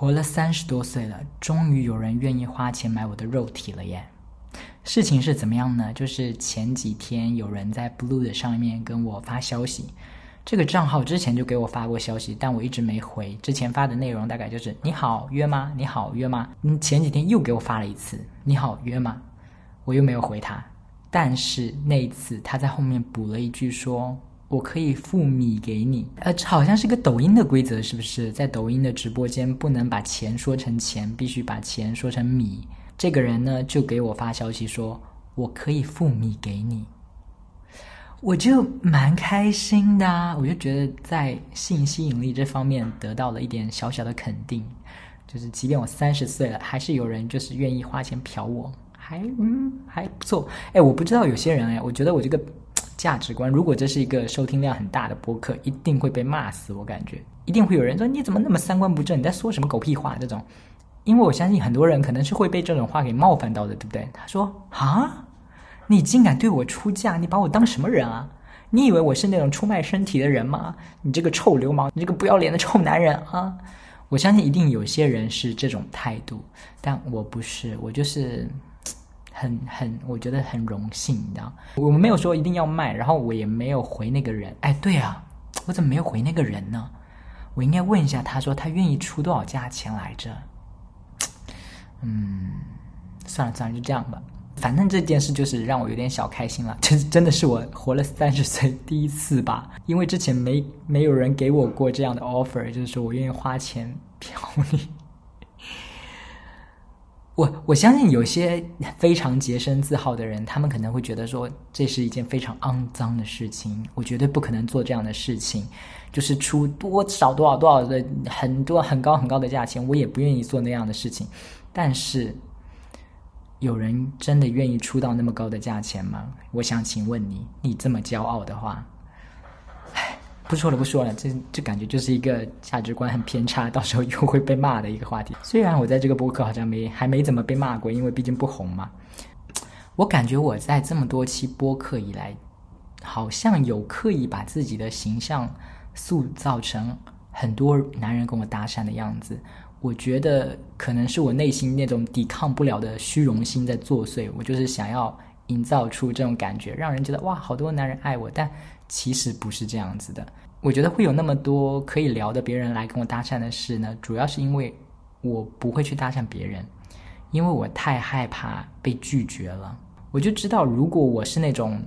活了三十多岁了，终于有人愿意花钱买我的肉体了耶！事情是怎么样呢？就是前几天有人在 Blue 的上面跟我发消息，这个账号之前就给我发过消息，但我一直没回。之前发的内容大概就是“你好约吗？你好约吗？”嗯，前几天又给我发了一次“你好约吗？”我又没有回他，但是那一次他在后面补了一句说。我可以付米给你，呃，好像是个抖音的规则，是不是？在抖音的直播间不能把钱说成钱，必须把钱说成米。这个人呢，就给我发消息说，我可以付米给你，我就蛮开心的，我就觉得在性吸引力这方面得到了一点小小的肯定，就是即便我三十岁了，还是有人就是愿意花钱嫖我，还嗯还不错。哎，我不知道有些人哎，我觉得我这个。价值观，如果这是一个收听量很大的播客，一定会被骂死。我感觉一定会有人说你怎么那么三观不正？你在说什么狗屁话？这种，因为我相信很多人可能是会被这种话给冒犯到的，对不对？他说啊，你竟敢对我出价？你把我当什么人啊？你以为我是那种出卖身体的人吗？你这个臭流氓，你这个不要脸的臭男人啊！我相信一定有些人是这种态度，但我不是，我就是。很很，我觉得很荣幸，你知道，我们没有说一定要卖，然后我也没有回那个人。哎，对啊，我怎么没有回那个人呢？我应该问一下，他说他愿意出多少价钱来着？嗯，算了算了，就这样吧。反正这件事就是让我有点小开心了，这真的是我活了三十岁第一次吧？因为之前没没有人给我过这样的 offer，就是说我愿意花钱 嫖你。我我相信有些非常洁身自好的人，他们可能会觉得说这是一件非常肮脏的事情。我绝对不可能做这样的事情，就是出多少多少多少的很多很高很高的价钱，我也不愿意做那样的事情。但是，有人真的愿意出到那么高的价钱吗？我想请问你，你这么骄傲的话。不说了，不说了，这这感觉就是一个价值观很偏差，到时候又会被骂的一个话题。虽然我在这个播客好像没还没怎么被骂过，因为毕竟不红嘛。我感觉我在这么多期播客以来，好像有刻意把自己的形象塑造成很多男人跟我搭讪的样子。我觉得可能是我内心那种抵抗不了的虚荣心在作祟。我就是想要营造出这种感觉，让人觉得哇，好多男人爱我，但。其实不是这样子的，我觉得会有那么多可以聊的别人来跟我搭讪的事呢，主要是因为我不会去搭讪别人，因为我太害怕被拒绝了。我就知道，如果我是那种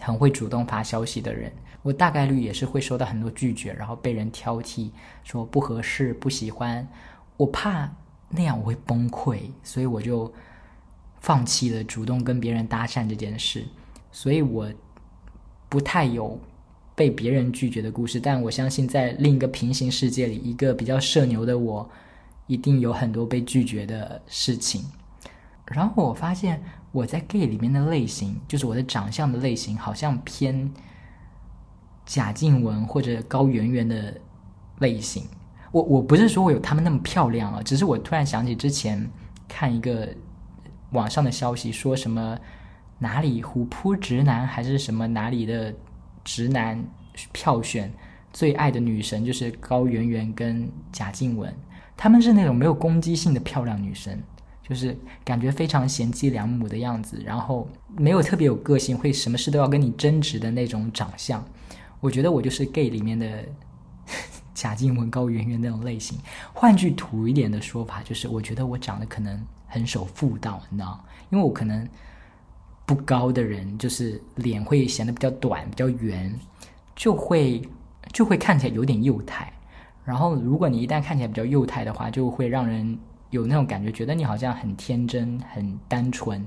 很会主动发消息的人，我大概率也是会收到很多拒绝，然后被人挑剔，说不合适、不喜欢。我怕那样我会崩溃，所以我就放弃了主动跟别人搭讪这件事。所以我。不太有被别人拒绝的故事，但我相信在另一个平行世界里，一个比较社牛的我，一定有很多被拒绝的事情。然后我发现我在 gay 里面的类型，就是我的长相的类型，好像偏贾静雯或者高圆圆的类型。我我不是说我有他们那么漂亮啊，只是我突然想起之前看一个网上的消息，说什么。哪里虎扑直男还是什么哪里的直男票选最爱的女神就是高圆圆跟贾静雯，她们是那种没有攻击性的漂亮女生，就是感觉非常贤妻良母的样子，然后没有特别有个性，会什么事都要跟你争执的那种长相。我觉得我就是 gay 里面的 贾静雯、高圆圆那种类型。换句土一点的说法，就是我觉得我长得可能很守妇道，你知道，因为我可能。不高的人，就是脸会显得比较短、比较圆，就会就会看起来有点幼态。然后，如果你一旦看起来比较幼态的话，就会让人有那种感觉，觉得你好像很天真、很单纯，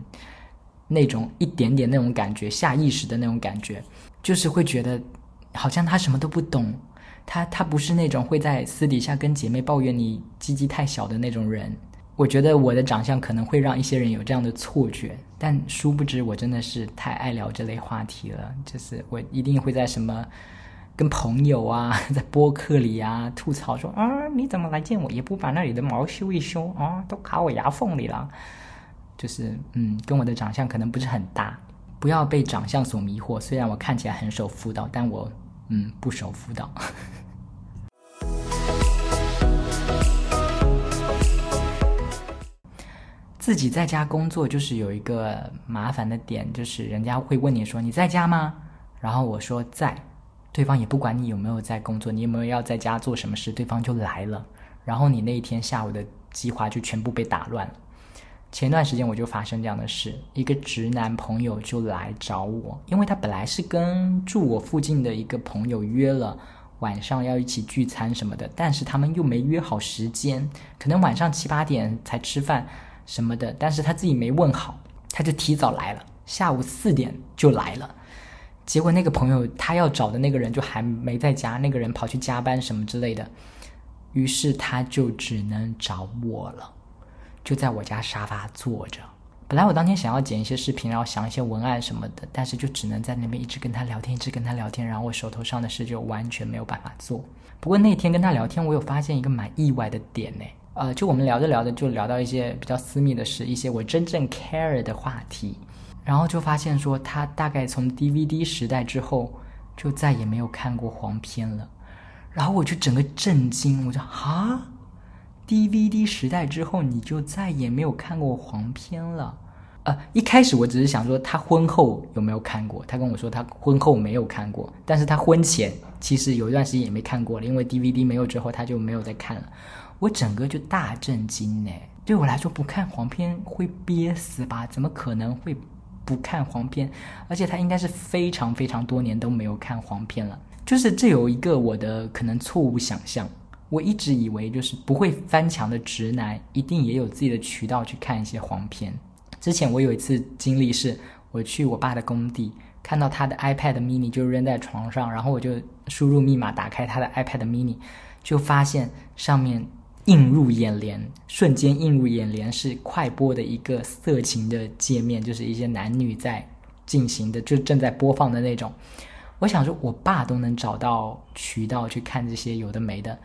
那种一点点那种感觉，下意识的那种感觉，就是会觉得好像他什么都不懂。他他不是那种会在私底下跟姐妹抱怨你鸡鸡太小的那种人。我觉得我的长相可能会让一些人有这样的错觉，但殊不知我真的是太爱聊这类话题了。就是我一定会在什么跟朋友啊，在播客里啊吐槽说啊，你怎么来见我也不把那里的毛修一修啊，都卡我牙缝里了。就是嗯，跟我的长相可能不是很搭，不要被长相所迷惑。虽然我看起来很守妇道，但我嗯不守妇道。自己在家工作就是有一个麻烦的点，就是人家会问你说你在家吗？然后我说在，对方也不管你有没有在工作，你有没有要在家做什么事，对方就来了，然后你那一天下午的计划就全部被打乱了。前段时间我就发生这样的事，一个直男朋友就来找我，因为他本来是跟住我附近的一个朋友约了晚上要一起聚餐什么的，但是他们又没约好时间，可能晚上七八点才吃饭什么的，但是他自己没问好，他就提早来了，下午四点就来了，结果那个朋友他要找的那个人就还没在家，那个人跑去加班什么之类的，于是他就只能找我了。就在我家沙发坐着。本来我当天想要剪一些视频，然后想一些文案什么的，但是就只能在那边一直跟他聊天，一直跟他聊天，然后我手头上的事就完全没有办法做。不过那天跟他聊天，我有发现一个蛮意外的点呢。呃，就我们聊着聊着就聊到一些比较私密的事，一些我真正 care 的话题，然后就发现说他大概从 DVD 时代之后就再也没有看过黄片了，然后我就整个震惊，我就啊。DVD 时代之后，你就再也没有看过黄片了。呃，一开始我只是想说他婚后有没有看过，他跟我说他婚后没有看过，但是他婚前其实有一段时间也没看过了，因为 DVD 没有之后他就没有再看了。我整个就大震惊呢，对我来说不看黄片会憋死吧？怎么可能会不看黄片？而且他应该是非常非常多年都没有看黄片了，就是这有一个我的可能错误想象。我一直以为，就是不会翻墙的直男，一定也有自己的渠道去看一些黄片。之前我有一次经历是，我去我爸的工地，看到他的 iPad mini 就扔在床上，然后我就输入密码打开他的 iPad mini，就发现上面映入眼帘，瞬间映入眼帘是快播的一个色情的界面，就是一些男女在进行的，就正在播放的那种。我想说，我爸都能找到渠道去看这些有的没的。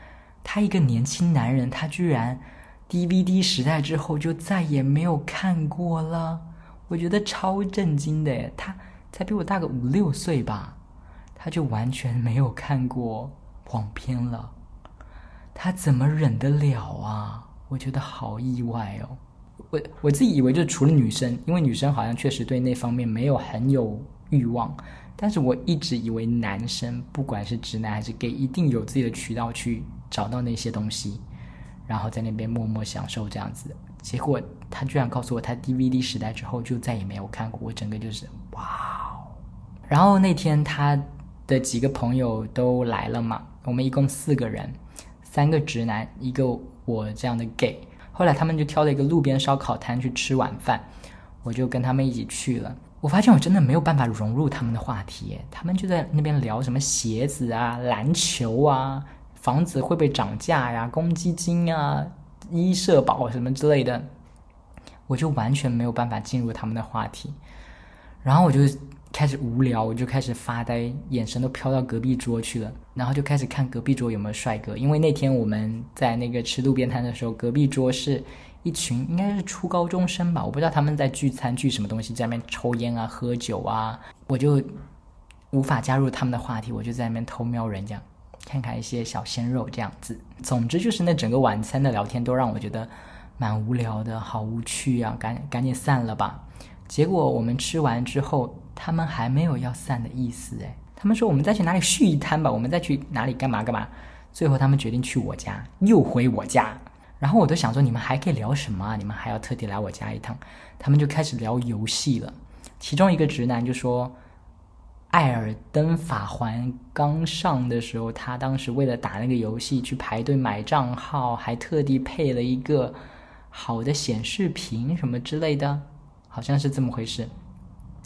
他一个年轻男人，他居然 DVD 时代之后就再也没有看过了，我觉得超震惊的耶！他才比我大个五六岁吧，他就完全没有看过黄片了，他怎么忍得了啊？我觉得好意外哦！我我自己以为就除了女生，因为女生好像确实对那方面没有很有欲望，但是我一直以为男生不管是直男还是 gay，一定有自己的渠道去。找到那些东西，然后在那边默默享受这样子。结果他居然告诉我，他 DVD 时代之后就再也没有看过。我整个就是哇！然后那天他的几个朋友都来了嘛，我们一共四个人，三个直男，一个我这样的 gay。后来他们就挑了一个路边烧烤摊去吃晚饭，我就跟他们一起去了。我发现我真的没有办法融入他们的话题，他们就在那边聊什么鞋子啊、篮球啊。房子会不会涨价呀？公积金啊，医社保什么之类的，我就完全没有办法进入他们的话题。然后我就开始无聊，我就开始发呆，眼神都飘到隔壁桌去了。然后就开始看隔壁桌有没有帅哥，因为那天我们在那个吃路边摊的时候，隔壁桌是一群应该是初高中生吧，我不知道他们在聚餐聚什么东西，在那边抽烟啊、喝酒啊，我就无法加入他们的话题，我就在那边偷瞄人家。看看一些小鲜肉这样子，总之就是那整个晚餐的聊天都让我觉得蛮无聊的，好无趣啊！赶赶紧散了吧。结果我们吃完之后，他们还没有要散的意思，诶，他们说我们再去哪里续一摊吧，我们再去哪里干嘛干嘛。最后他们决定去我家，又回我家。然后我都想说，你们还可以聊什么啊？你们还要特地来我家一趟？他们就开始聊游戏了。其中一个直男就说。艾尔登法环刚上的时候，他当时为了打那个游戏去排队买账号，还特地配了一个好的显示屏什么之类的，好像是这么回事。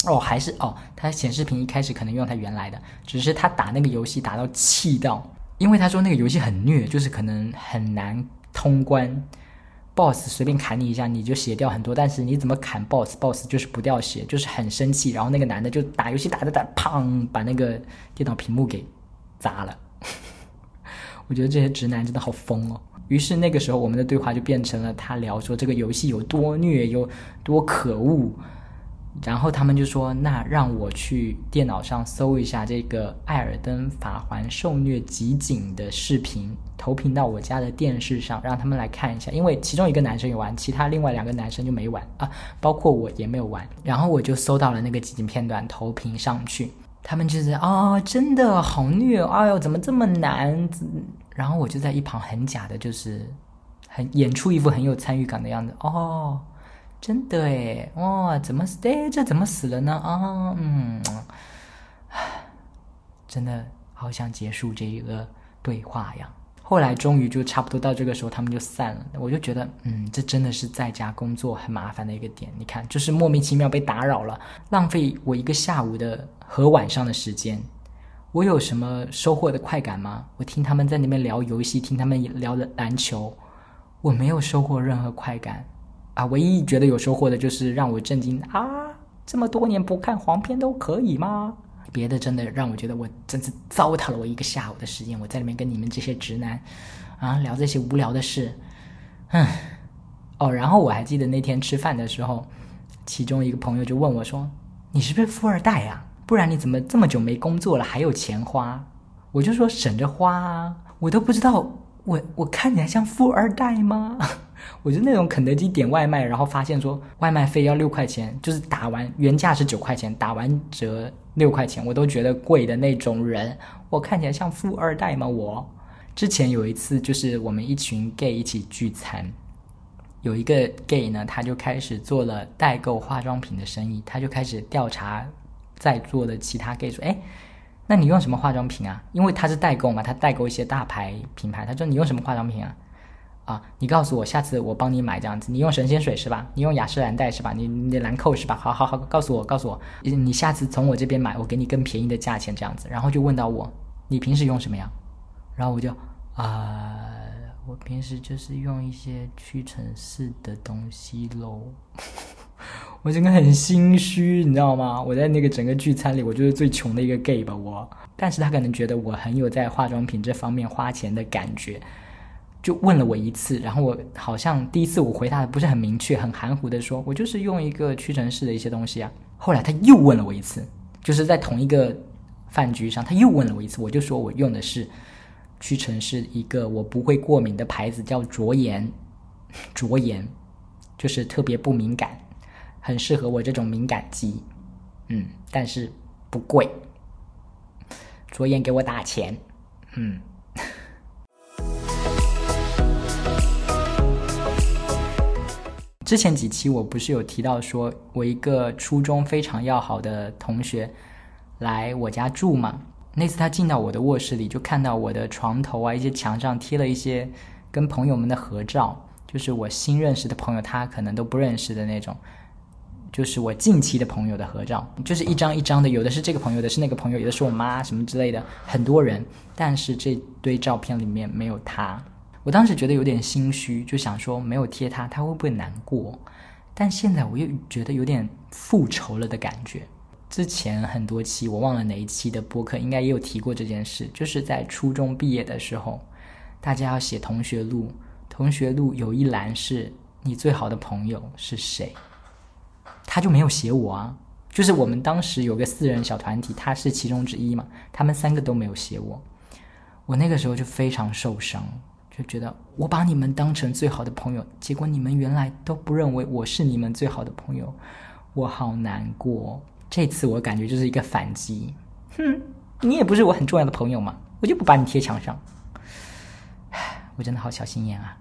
哦，还是哦，他显示屏一开始可能用他原来的，只是他打那个游戏打到气到，因为他说那个游戏很虐，就是可能很难通关。boss 随便砍你一下，你就血掉很多。但是你怎么砍 boss，boss 就是不掉血，就是很生气。然后那个男的就打游戏打着打，砰，把那个电脑屏幕给砸了。我觉得这些直男真的好疯哦。于是那个时候我们的对话就变成了他聊说这个游戏有多虐，有多可恶，然后他们就说：“那让我去电脑上搜一下这个艾尔登法环受虐集锦的视频，投屏到我家的电视上，让他们来看一下。因为其中一个男生有玩，其他另外两个男生就没玩啊，包括我也没有玩。然后我就搜到了那个集锦片段，投屏上去。他们就是啊，真的好虐，哎呦，怎么这么难？然后我就在一旁很假的，就是很演出一副很有参与感的样子。哦。”真的诶，哇，怎么哎，这怎么死了呢？啊，嗯，真的好想结束这一个对话呀。后来终于就差不多到这个时候，他们就散了。我就觉得，嗯，这真的是在家工作很麻烦的一个点。你看，就是莫名其妙被打扰了，浪费我一个下午的和晚上的时间。我有什么收获的快感吗？我听他们在那边聊游戏，听他们聊的篮球，我没有收获任何快感。啊，唯一觉得有收获的就是让我震惊啊！这么多年不看黄片都可以吗？别的真的让我觉得我真是糟蹋了我一个下午的时间。我在里面跟你们这些直男啊聊这些无聊的事，嗯，哦，然后我还记得那天吃饭的时候，其中一个朋友就问我说：“你是不是富二代呀？不然你怎么这么久没工作了还有钱花？”我就说省着花啊，我都不知道我我看起来像富二代吗？我就那种肯德基点外卖，然后发现说外卖费要六块钱，就是打完原价是九块钱，打完折六块钱，我都觉得贵的那种人。我看起来像富二代吗？我之前有一次就是我们一群 gay 一起聚餐，有一个 gay 呢，他就开始做了代购化妆品的生意，他就开始调查在座的其他 gay 说：“哎，那你用什么化妆品啊？因为他是代购嘛，他代购一些大牌品牌，他说你用什么化妆品啊？”啊，你告诉我，下次我帮你买这样子。你用神仙水是吧？你用雅诗兰黛是吧？你你兰蔻是吧？好好好，告诉我，告诉我，你下次从我这边买，我给你更便宜的价钱这样子。然后就问到我，你平时用什么呀？然后我就啊，我平时就是用一些屈臣氏的东西喽。我整个很心虚，你知道吗？我在那个整个聚餐里，我就是最穷的一个 gay 吧，我。但是他可能觉得我很有在化妆品这方面花钱的感觉。就问了我一次，然后我好像第一次我回答的不是很明确，很含糊的说，我就是用一个屈臣氏的一些东西啊。后来他又问了我一次，就是在同一个饭局上，他又问了我一次，我就说我用的是屈臣氏一个我不会过敏的牌子，叫卓颜，卓颜就是特别不敏感，很适合我这种敏感肌，嗯，但是不贵，卓颜给我打钱，嗯。之前几期我不是有提到说，我一个初中非常要好的同学来我家住嘛？那次他进到我的卧室里，就看到我的床头啊，一些墙上贴了一些跟朋友们的合照，就是我新认识的朋友，他可能都不认识的那种，就是我近期的朋友的合照，就是一张一张的，有的是这个朋友的，是那个朋友，有的是我妈什么之类的，很多人，但是这堆照片里面没有他。我当时觉得有点心虚，就想说没有贴他，他会不会难过？但现在我又觉得有点复仇了的感觉。之前很多期我忘了哪一期的播客，应该也有提过这件事，就是在初中毕业的时候，大家要写同学录，同学录有一栏是你最好的朋友是谁，他就没有写我啊。就是我们当时有个四人小团体，他是其中之一嘛，他们三个都没有写我，我那个时候就非常受伤。就觉得我把你们当成最好的朋友，结果你们原来都不认为我是你们最好的朋友，我好难过。这次我感觉就是一个反击，哼，你也不是我很重要的朋友嘛，我就不把你贴墙上。唉，我真的好小心眼啊。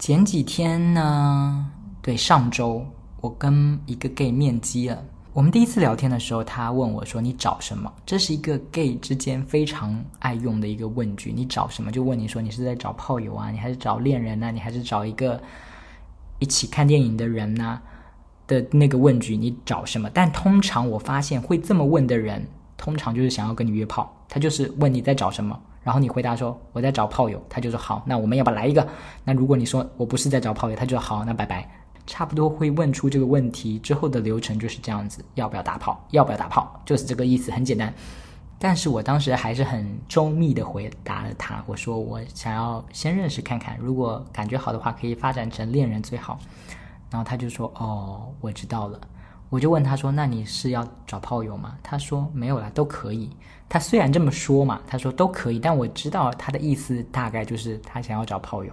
前几天呢，对，上周我跟一个 gay 面基了。我们第一次聊天的时候，他问我说：“你找什么？”这是一个 gay 之间非常爱用的一个问句。你找什么？就问你说你是在找炮友啊，你还是找恋人呢？你还是找一个一起看电影的人呢？的那个问句，你找什么？但通常我发现会这么问的人，通常就是想要跟你约炮。他就是问你在找什么，然后你回答说我在找炮友，他就说好，那我们要不来一个？那如果你说我不是在找炮友，他就说好，那拜拜。差不多会问出这个问题之后的流程就是这样子，要不要打炮？要不要打炮？就是这个意思，很简单。但是我当时还是很周密的回答了他，我说我想要先认识看看，如果感觉好的话，可以发展成恋人最好。然后他就说：“哦，我知道了。”我就问他说：“那你是要找炮友吗？”他说：“没有啦，都可以。”他虽然这么说嘛，他说都可以，但我知道他的意思大概就是他想要找炮友。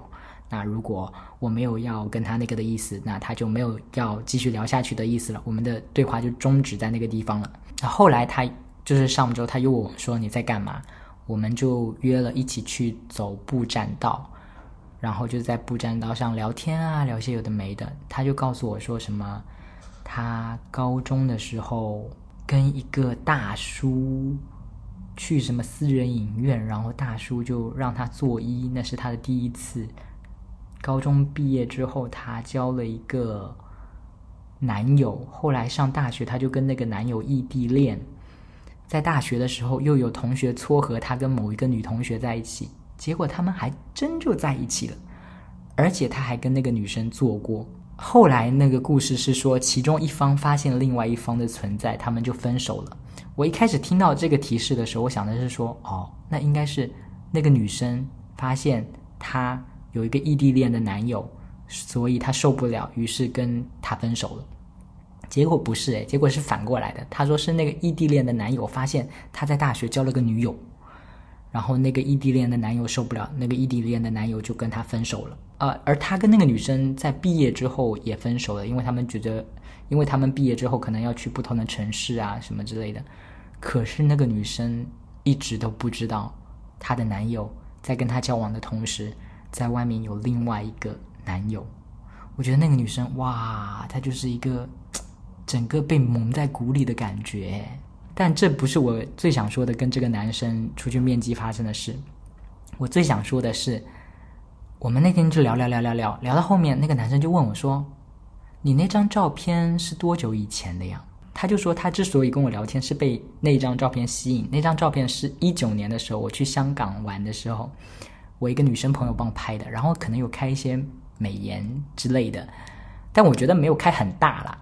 那如果我没有要跟他那个的意思，那他就没有要继续聊下去的意思了，我们的对话就终止在那个地方了。那后来他。就是上周他又问我说你在干嘛，我们就约了一起去走步栈道，然后就在步栈道上聊天啊，聊些有的没的。他就告诉我说什么，他高中的时候跟一个大叔去什么私人影院，然后大叔就让他作揖，那是他的第一次。高中毕业之后，他交了一个男友，后来上大学他就跟那个男友异地恋。在大学的时候，又有同学撮合他跟某一个女同学在一起，结果他们还真就在一起了，而且他还跟那个女生做过。后来那个故事是说，其中一方发现另外一方的存在，他们就分手了。我一开始听到这个提示的时候，我想的是说，哦，那应该是那个女生发现她有一个异地恋的男友，所以她受不了，于是跟他分手了。结果不是诶，结果是反过来的。他说是那个异地恋的男友发现他在大学交了个女友，然后那个异地恋的男友受不了，那个异地恋的男友就跟他分手了。呃，而他跟那个女生在毕业之后也分手了，因为他们觉得，因为他们毕业之后可能要去不同的城市啊什么之类的。可是那个女生一直都不知道，她的男友在跟她交往的同时，在外面有另外一个男友。我觉得那个女生哇，她就是一个。整个被蒙在鼓里的感觉，但这不是我最想说的。跟这个男生出去面基发生的事，我最想说的是，我们那天就聊聊聊聊聊聊到后面，那个男生就问我说：“你那张照片是多久以前的呀？”他就说他之所以跟我聊天是被那张照片吸引，那张照片是一九年的时候我去香港玩的时候，我一个女生朋友帮我拍的，然后可能有开一些美颜之类的，但我觉得没有开很大啦。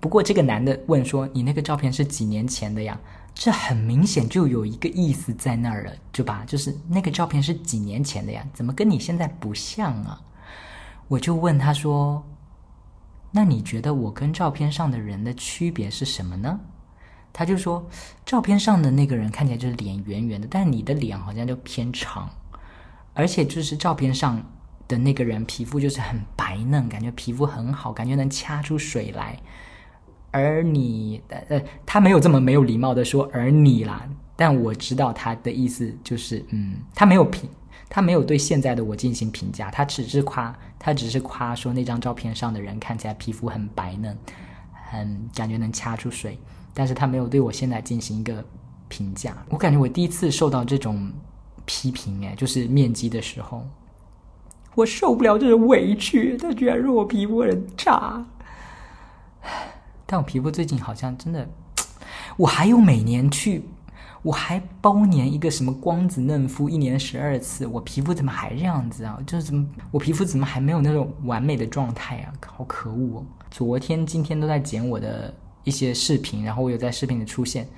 不过这个男的问说：“你那个照片是几年前的呀？”这很明显就有一个意思在那儿了，对吧？就是那个照片是几年前的呀？怎么跟你现在不像啊？我就问他说：“那你觉得我跟照片上的人的区别是什么呢？”他就说：“照片上的那个人看起来就是脸圆圆的，但你的脸好像就偏长，而且就是照片上的那个人皮肤就是很白嫩，感觉皮肤很好，感觉能掐出水来。”而你，呃，他没有这么没有礼貌的说“而你”啦，但我知道他的意思就是，嗯，他没有评，他没有对现在的我进行评价，他只是夸，他只是夸说那张照片上的人看起来皮肤很白嫩，很感觉能掐出水，但是他没有对我现在进行一个评价。我感觉我第一次受到这种批评，哎，就是面基的时候，我受不了这种委屈，他居然说我皮肤很差。但我皮肤最近好像真的，我还有每年去，我还包年一个什么光子嫩肤，一年十二次，我皮肤怎么还这样子啊？就是怎么我皮肤怎么还没有那种完美的状态啊？好可恶！哦！昨天、今天都在剪我的一些视频，然后我有在视频里出现，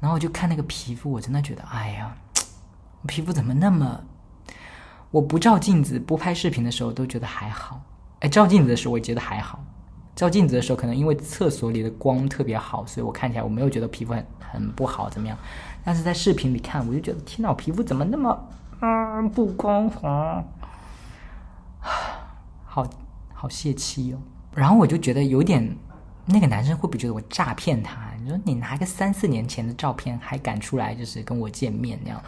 然后我就看那个皮肤，我真的觉得，哎呀，皮肤怎么那么……我不照镜子、不拍视频的时候都觉得还好，哎，照镜子的时候我觉得还好。照镜子的时候，可能因为厕所里的光特别好，所以我看起来我没有觉得皮肤很很不好怎么样。但是在视频里看，我就觉得天哪，我皮肤怎么那么嗯不光滑，好好泄气哦。然后我就觉得有点，那个男生会不会觉得我诈骗他？你说你拿个三四年前的照片还敢出来就是跟我见面那样？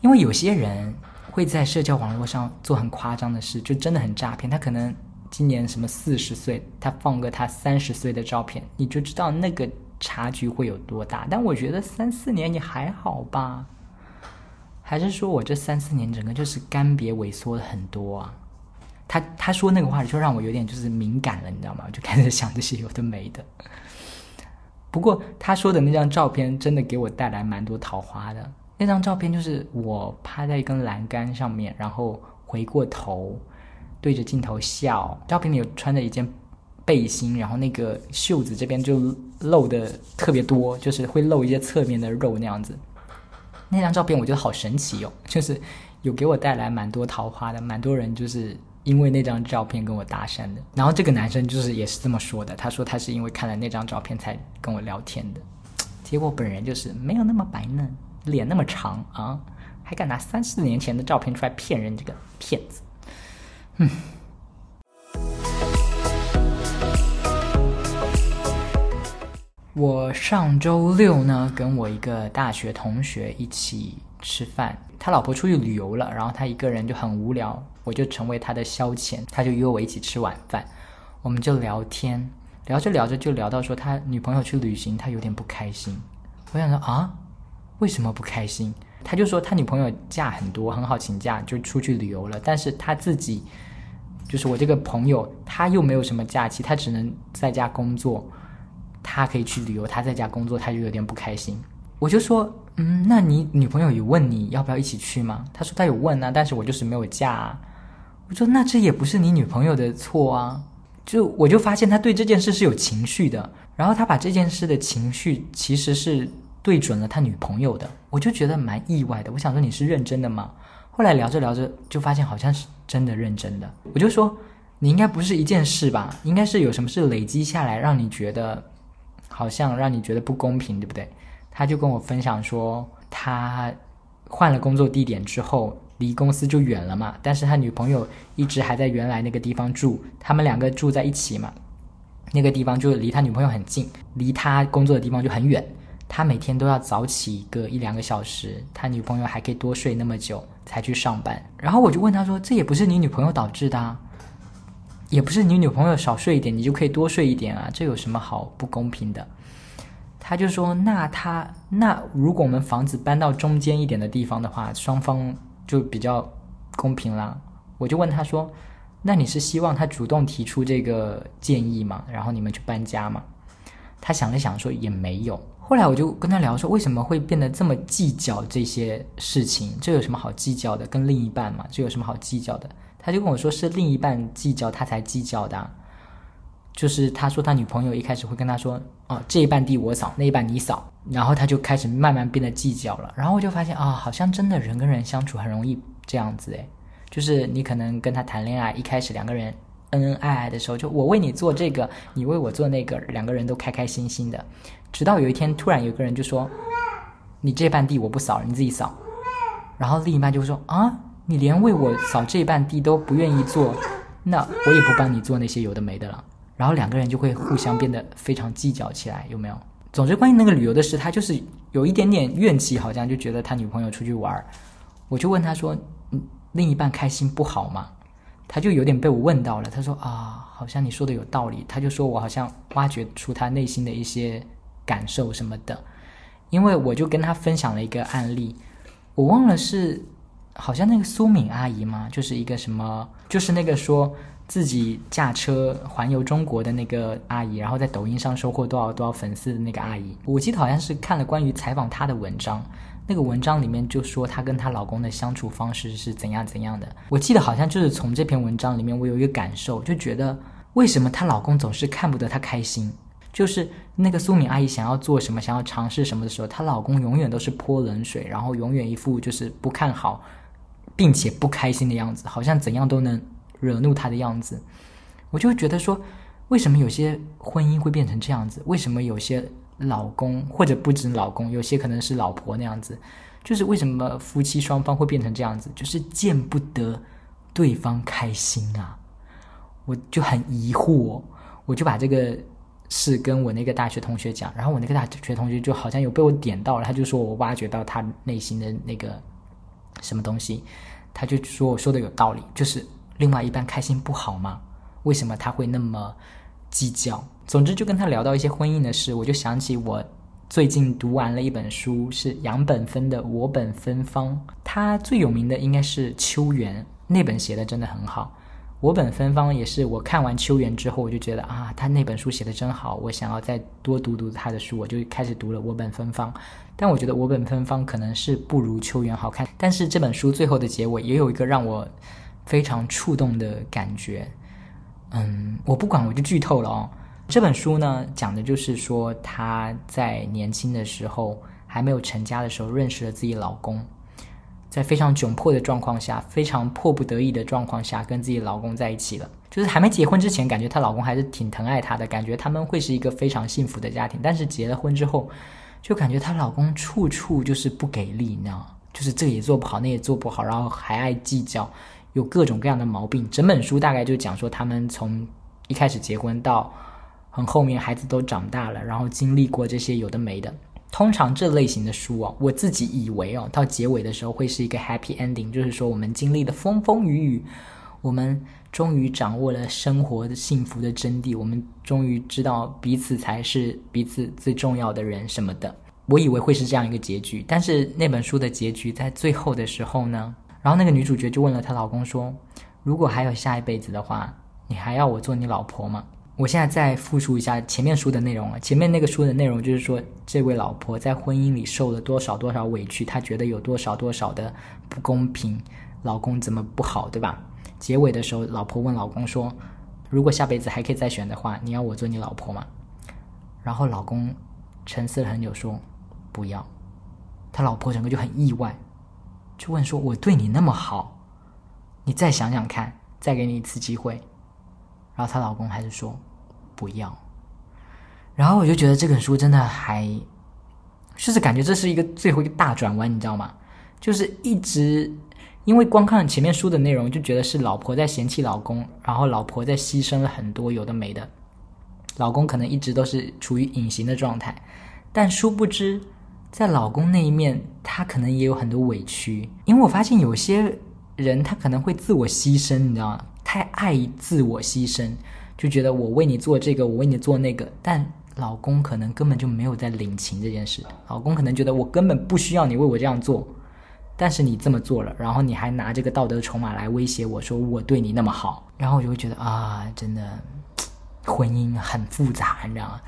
因为有些人会在社交网络上做很夸张的事，就真的很诈骗。他可能。今年什么四十岁，他放个他三十岁的照片，你就知道那个差距会有多大。但我觉得三四年你还好吧？还是说我这三四年整个就是干瘪萎缩了很多啊？他他说那个话就让我有点就是敏感了，你知道吗？我就开始想这些有的没的。不过他说的那张照片真的给我带来蛮多桃花的。那张照片就是我趴在一根栏杆上面，然后回过头。对着镜头笑，照片里有穿着一件背心，然后那个袖子这边就露的特别多，就是会露一些侧面的肉那样子。那张照片我觉得好神奇哦，就是有给我带来蛮多桃花的，蛮多人就是因为那张照片跟我搭讪的。然后这个男生就是也是这么说的，他说他是因为看了那张照片才跟我聊天的，结果本人就是没有那么白嫩，脸那么长啊，还敢拿三四年前的照片出来骗人，这个骗子，嗯。我上周六呢，跟我一个大学同学一起吃饭。他老婆出去旅游了，然后他一个人就很无聊，我就成为他的消遣。他就约我一起吃晚饭，我们就聊天，聊着聊着就聊到说他女朋友去旅行，他有点不开心。我想说啊，为什么不开心？他就说他女朋友假很多，很好请假就出去旅游了，但是他自己就是我这个朋友，他又没有什么假期，他只能在家工作。他可以去旅游，他在家工作，他就有点不开心。我就说，嗯，那你女朋友有问你要不要一起去吗？他说他有问啊，但是我就是没有假。我说那这也不是你女朋友的错啊。就我就发现他对这件事是有情绪的，然后他把这件事的情绪其实是对准了他女朋友的，我就觉得蛮意外的。我想说你是认真的吗？后来聊着聊着就发现好像是真的认真的。我就说你应该不是一件事吧，应该是有什么事累积下来让你觉得。好像让你觉得不公平，对不对？他就跟我分享说，他换了工作地点之后，离公司就远了嘛。但是他女朋友一直还在原来那个地方住，他们两个住在一起嘛。那个地方就离他女朋友很近，离他工作的地方就很远。他每天都要早起一个一两个小时，他女朋友还可以多睡那么久才去上班。然后我就问他说：“这也不是你女朋友导致的啊。”也不是你女朋友少睡一点，你就可以多睡一点啊？这有什么好不公平的？他就说：“那他那如果我们房子搬到中间一点的地方的话，双方就比较公平啦。”我就问他说：“那你是希望他主动提出这个建议吗？然后你们去搬家吗？”他想了想说：“也没有。”后来我就跟他聊说：“为什么会变得这么计较这些事情？这有什么好计较的？跟另一半嘛，这有什么好计较的？”他就跟我说是另一半计较，他才计较的。就是他说他女朋友一开始会跟他说：“哦，这一半地我扫，那一半你扫。”然后他就开始慢慢变得计较了。然后我就发现啊，好像真的人跟人相处很容易这样子诶，就是你可能跟他谈恋爱，一开始两个人恩恩爱爱的时候，就我为你做这个，你为我做那个，两个人都开开心心的。直到有一天，突然有个人就说：“你这半地我不扫，你自己扫。”然后另一半就说：“啊。”你连为我扫这半地都不愿意做，那我也不帮你做那些有的没的了。然后两个人就会互相变得非常计较起来，有没有？总之，关于那个旅游的事，他就是有一点点怨气，好像就觉得他女朋友出去玩我就问他说：“嗯，另一半开心不好吗？”他就有点被我问到了。他说：“啊，好像你说的有道理。”他就说我好像挖掘出他内心的一些感受什么的。因为我就跟他分享了一个案例，我忘了是。好像那个苏敏阿姨嘛，就是一个什么，就是那个说自己驾车环游中国的那个阿姨，然后在抖音上收获多少多少粉丝的那个阿姨。我记得好像是看了关于采访她的文章，那个文章里面就说她跟她老公的相处方式是怎样怎样的。我记得好像就是从这篇文章里面，我有一个感受，就觉得为什么她老公总是看不得她开心。就是那个苏敏阿姨想要做什么，想要尝试什么的时候，她老公永远都是泼冷水，然后永远一副就是不看好。并且不开心的样子，好像怎样都能惹怒他的样子，我就觉得说，为什么有些婚姻会变成这样子？为什么有些老公或者不止老公，有些可能是老婆那样子，就是为什么夫妻双方会变成这样子？就是见不得对方开心啊！我就很疑惑，我就把这个是跟我那个大学同学讲，然后我那个大学同学就好像有被我点到了，他就说我挖掘到他内心的那个什么东西。他就说我说的有道理，就是另外一半开心不好吗？为什么他会那么计较？总之就跟他聊到一些婚姻的事，我就想起我最近读完了一本书，是杨本芬的《我本芬芳》，他最有名的应该是《秋园》，那本写的真的很好。我本芬芳也是我看完秋园之后，我就觉得啊，他那本书写的真好，我想要再多读读他的书，我就开始读了我本芬芳。但我觉得我本芬芳可能是不如秋园好看。但是这本书最后的结尾也有一个让我非常触动的感觉，嗯，我不管，我就剧透了哦。这本书呢，讲的就是说她在年轻的时候还没有成家的时候，认识了自己老公，在非常窘迫的状况下，非常迫不得已的状况下，跟自己老公在一起了。就是还没结婚之前，感觉她老公还是挺疼爱她的，感觉他们会是一个非常幸福的家庭。但是结了婚之后，就感觉她老公处处就是不给力，你知道吗？就是这也做不好，那也做不好，然后还爱计较，有各种各样的毛病。整本书大概就讲说他们从一开始结婚到很后面孩子都长大了，然后经历过这些有的没的。通常这类型的书哦，我自己以为哦，到结尾的时候会是一个 happy ending，就是说我们经历的风风雨雨，我们。终于掌握了生活的幸福的真谛，我们终于知道彼此才是彼此最重要的人什么的。我以为会是这样一个结局，但是那本书的结局在最后的时候呢？然后那个女主角就问了她老公说：“如果还有下一辈子的话，你还要我做你老婆吗？”我现在再复述一下前面书的内容了。前面那个书的内容就是说，这位老婆在婚姻里受了多少多少委屈，她觉得有多少多少的不公平，老公怎么不好，对吧？结尾的时候，老婆问老公说：“如果下辈子还可以再选的话，你要我做你老婆吗？”然后老公沉思了很久说：“不要。”他老婆整个就很意外，就问说：“我对你那么好，你再想想看，再给你一次机会。”然后她老公还是说：“不要。”然后我就觉得这本书真的还，就是感觉这是一个最后一个大转弯，你知道吗？就是一直。因为光看前面书的内容，就觉得是老婆在嫌弃老公，然后老婆在牺牲了很多有的没的，老公可能一直都是处于隐形的状态，但殊不知，在老公那一面，他可能也有很多委屈。因为我发现有些人他可能会自我牺牲，你知道吗？太爱自我牺牲，就觉得我为你做这个，我为你做那个，但老公可能根本就没有在领情这件事，老公可能觉得我根本不需要你为我这样做。但是你这么做了，然后你还拿这个道德筹码来威胁我说我对你那么好，然后我就会觉得啊，真的，婚姻很复杂，你知道吗？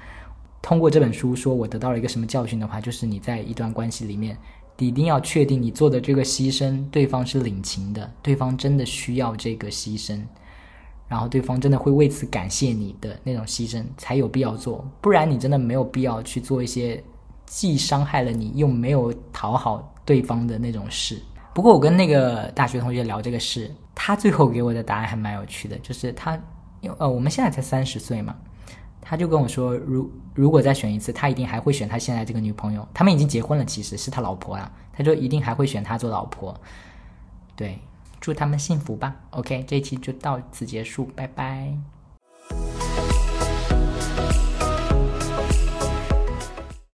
通过这本书说，我得到了一个什么教训的话，就是你在一段关系里面，你一定要确定你做的这个牺牲，对方是领情的，对方真的需要这个牺牲，然后对方真的会为此感谢你的那种牺牲，才有必要做，不然你真的没有必要去做一些既伤害了你又没有讨好。对方的那种事，不过我跟那个大学同学聊这个事，他最后给我的答案还蛮有趣的，就是他，因为呃，我们现在才三十岁嘛，他就跟我说，如如果再选一次，他一定还会选他现在这个女朋友，他们已经结婚了，其实是他老婆啊，他就一定还会选她做老婆，对，祝他们幸福吧。OK，这一期就到此结束，拜拜。